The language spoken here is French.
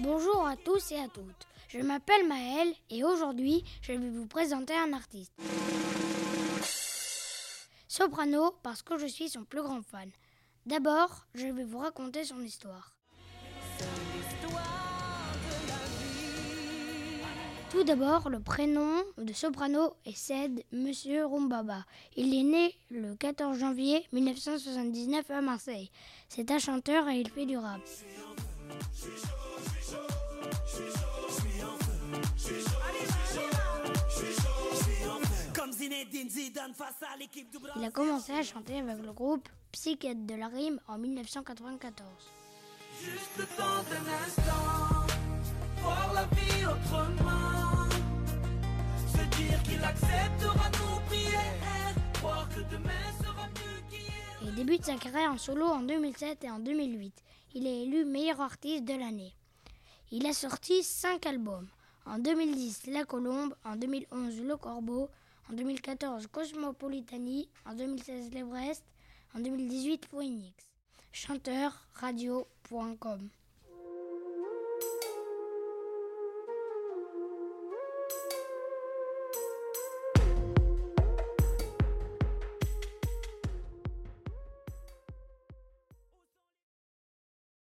Bonjour à tous et à toutes. Je m'appelle Maëlle et aujourd'hui je vais vous présenter un artiste. Soprano parce que je suis son plus grand fan. D'abord, je vais vous raconter son histoire. Tout d'abord, le prénom de Soprano est Ced Monsieur Rumbaba. Il est né le 14 janvier 1979 à Marseille. C'est un chanteur et il fait du rap. Il a commencé à chanter avec le groupe Psychiatre de la Rime en 1994. Juste le temps d'un instant, voir la vie autrement. Se dire qu'il acceptera nos prières, croire que demain sera mieux qu'hier. Il débute sa carrière en solo en 2007 et en 2008. Il est élu meilleur artiste de l'année. Il a sorti 5 albums. En 2010, La Colombe, en 2011, Le Corbeau, en 2014, Cosmopolitanie, en 2016, L'Everest, en 2018, Phoenix. Chanteur radio.com